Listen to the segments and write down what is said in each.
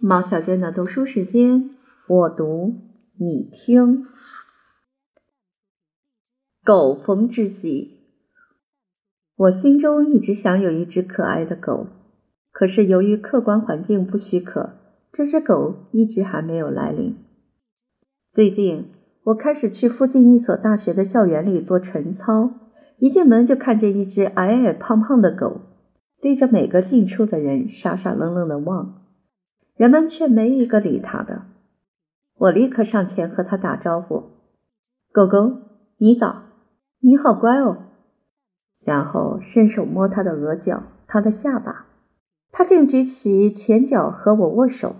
毛小娟的读书时间，我读你听。狗逢知己，我心中一直想有一只可爱的狗，可是由于客观环境不许可，这只狗一直还没有来临。最近，我开始去附近一所大学的校园里做晨操，一进门就看见一只矮矮胖胖的狗，对着每个进出的人傻傻愣愣的望。人们却没一个理他的，我立刻上前和他打招呼：“狗狗，你早，你好乖哦。”然后伸手摸他的额角、他的下巴，他竟举起前脚和我握手，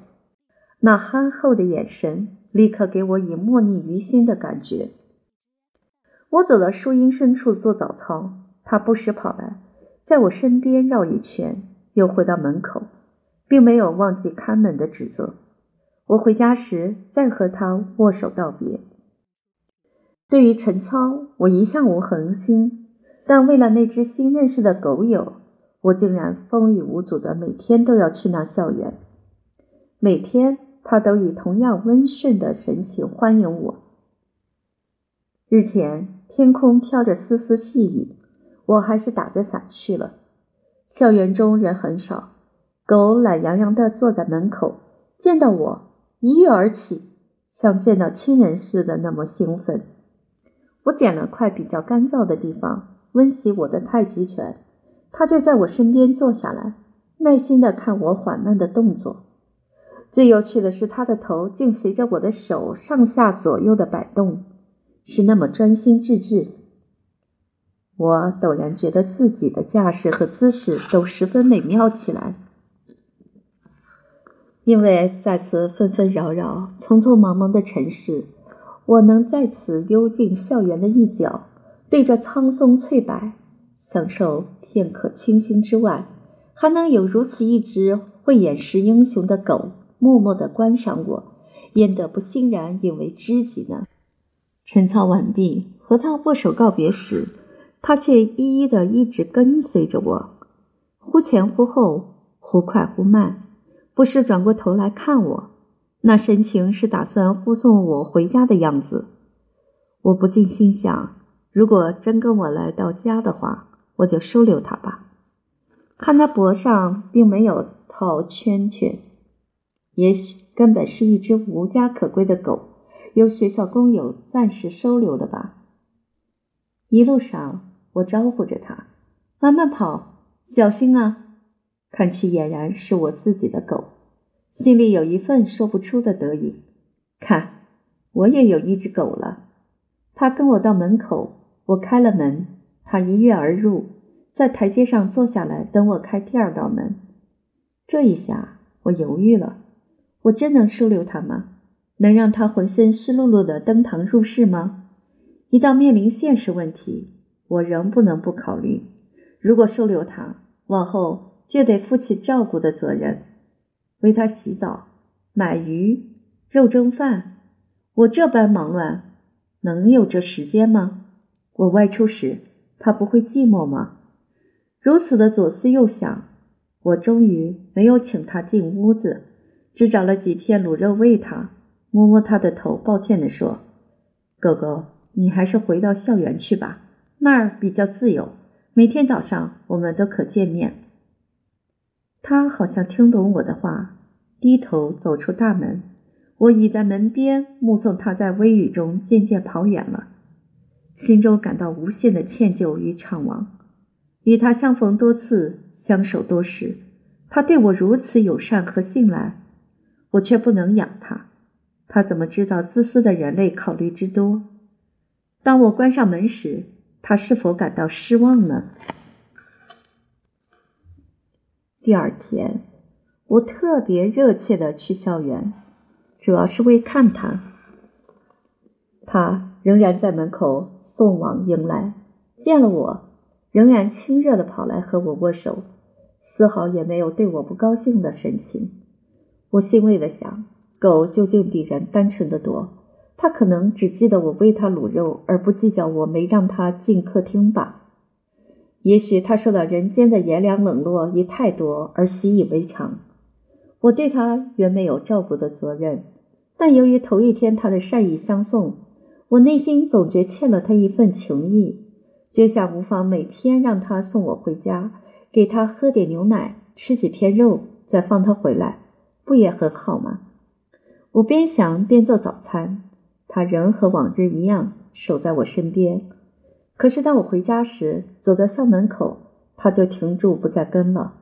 那憨厚的眼神立刻给我以莫逆于心的感觉。我走到树荫深处做早操，他不时跑来，在我身边绕一圈，又回到门口。并没有忘记看门的职责。我回家时再和他握手道别。对于陈操，我一向无恒心，但为了那只新认识的狗友，我竟然风雨无阻的每天都要去那校园。每天，他都以同样温顺的神情欢迎我。日前，天空飘着丝丝细雨，我还是打着伞去了。校园中人很少。狗懒洋洋地坐在门口，见到我一跃而起，像见到亲人似的那么兴奋。我捡了块比较干燥的地方温习我的太极拳，它就在我身边坐下来，耐心地看我缓慢的动作。最有趣的是，它的头竟随着我的手上下左右的摆动，是那么专心致志。我陡然觉得自己的架势和姿势都十分美妙起来。因为在此纷纷扰扰、匆匆忙忙的城市，我能在此幽静校园的一角，对着苍松翠柏，享受片刻清新之外，还能有如此一只会掩饰英雄的狗，默默的观赏我，焉得不欣然引为知己呢？晨操完毕，和他握手告别时，他却一一的一直跟随着我，忽前忽后，忽快忽慢。不时转过头来看我，那神情是打算护送我回家的样子。我不禁心想：如果真跟我来到家的话，我就收留他吧。看他脖上并没有套圈圈，也许根本是一只无家可归的狗，由学校工友暂时收留的吧。一路上，我招呼着他：“慢慢跑，小心啊。”看去俨然是我自己的狗，心里有一份说不出的得意。看，我也有一只狗了。它跟我到门口，我开了门，它一跃而入，在台阶上坐下来，等我开第二道门。这一下，我犹豫了：我真能收留它吗？能让它浑身湿漉漉的登堂入室吗？一到面临现实问题，我仍不能不考虑：如果收留它，往后……就得负起照顾的责任，为他洗澡、买鱼、肉蒸饭。我这般忙乱，能有这时间吗？我外出时，他不会寂寞吗？如此的左思右想，我终于没有请他进屋子，只找了几片卤肉喂他，摸摸他的头，抱歉地说：“狗狗，你还是回到校园去吧，那儿比较自由，每天早上我们都可见面。”他好像听懂我的话，低头走出大门。我倚在门边，目送他在微雨中渐渐跑远了，心中感到无限的歉疚与怅惘。与他相逢多次，相守多时，他对我如此友善和信赖，我却不能养他。他怎么知道自私的人类考虑之多？当我关上门时，他是否感到失望呢？第二天，我特别热切的去校园，主要是为看他。他仍然在门口送往迎来，见了我，仍然亲热的跑来和我握手，丝毫也没有对我不高兴的神情。我欣慰的想，狗究竟比人单纯的多，它可能只记得我喂它卤肉，而不计较我没让它进客厅吧。也许他受到人间的炎凉冷落已太多而习以为常。我对他原没有照顾的责任，但由于头一天他的善意相送，我内心总觉欠了他一份情谊，就想无妨每天让他送我回家，给他喝点牛奶，吃几片肉，再放他回来，不也很好吗？我边想边做早餐，他仍和往日一样守在我身边。可是当我回家时，走到校门口，他就停住不再跟了。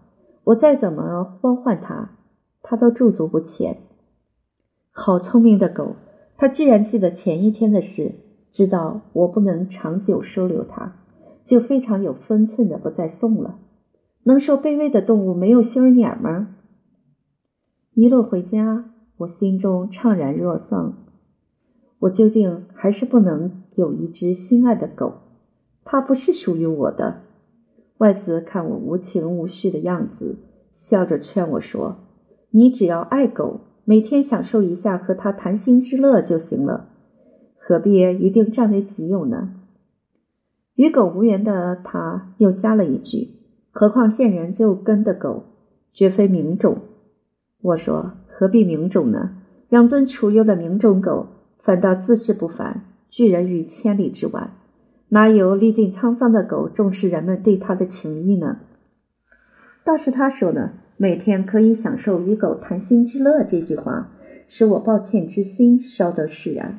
我再怎么呼唤他。他都驻足不前。好聪明的狗，它居然记得前一天的事，知道我不能长久收留它，就非常有分寸的不再送了。能说卑微的动物没有心儿眼吗？一路回家，我心中怅然若丧。我究竟还是不能有一只心爱的狗，它不是属于我的。外子看我无情无绪的样子，笑着劝我说。你只要爱狗，每天享受一下和它谈心之乐就行了，何必一定占为己有呢？与狗无缘的他又加了一句：“何况见人就跟的狗，绝非名种。”我说：“何必名种呢？养尊处优的名种狗，反倒自视不凡，拒人于千里之外。哪有历尽沧桑的狗重视人们对它的情谊呢？”倒是他说呢。每天可以享受与狗谈心之乐，这句话使我抱歉之心稍得释然。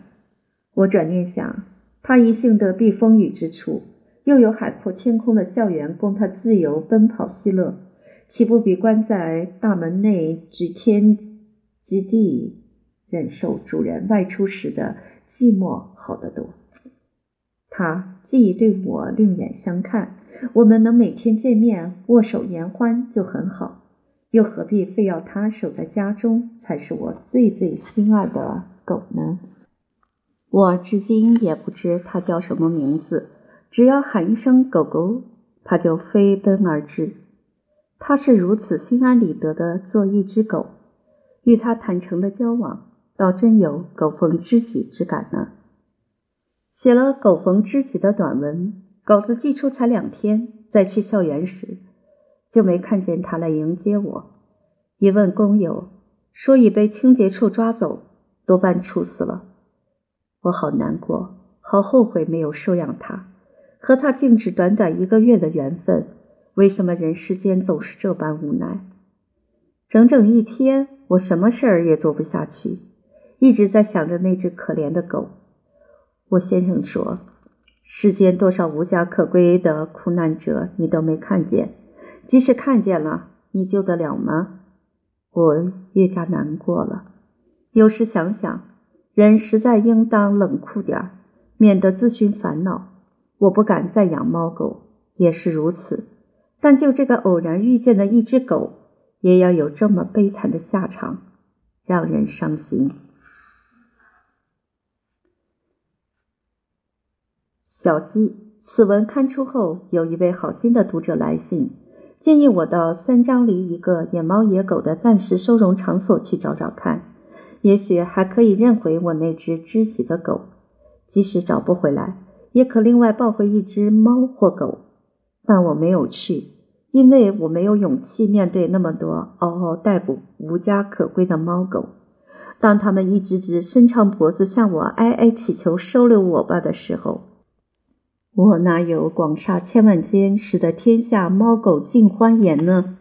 我转念想，他一幸得避风雨之处，又有海阔天空的校园供他自由奔跑嬉乐，岂不比关在大门内举天及地，忍受主人外出时的寂寞好得多？他既对我另眼相看，我们能每天见面握手言欢就很好。又何必非要他守在家中，才是我最最心爱的狗呢？我至今也不知它叫什么名字，只要喊一声“狗狗”，它就飞奔而至。它是如此心安理得的做一只狗，与它坦诚的交往，倒真有狗逢知己之感呢。写了“狗逢知己”的短文，稿子寄出才两天，在去校园时。就没看见他来迎接我。一问工友，说已被清洁处抓走，多半处死了。我好难过，好后悔没有收养他。和他竟只短短一个月的缘分，为什么人世间总是这般无奈？整整一天，我什么事儿也做不下去，一直在想着那只可怜的狗。我先生说，世间多少无家可归的苦难者，你都没看见。即使看见了，你救得了吗？我越加难过了。有时想想，人实在应当冷酷点儿，免得自寻烦恼。我不敢再养猫狗，也是如此。但就这个偶然遇见的一只狗，也要有这么悲惨的下场，让人伤心。小鸡，此文刊出后，有一位好心的读者来信。建议我到三张犁一个野猫野狗的暂时收容场所去找找看，也许还可以认回我那只知己的狗。即使找不回来，也可另外抱回一只猫或狗。但我没有去，因为我没有勇气面对那么多嗷嗷待哺、无家可归的猫狗。当他们一只只伸长脖子向我哀哀祈求收留我吧的时候。我哪有广厦千万间，使得天下猫狗尽欢颜呢？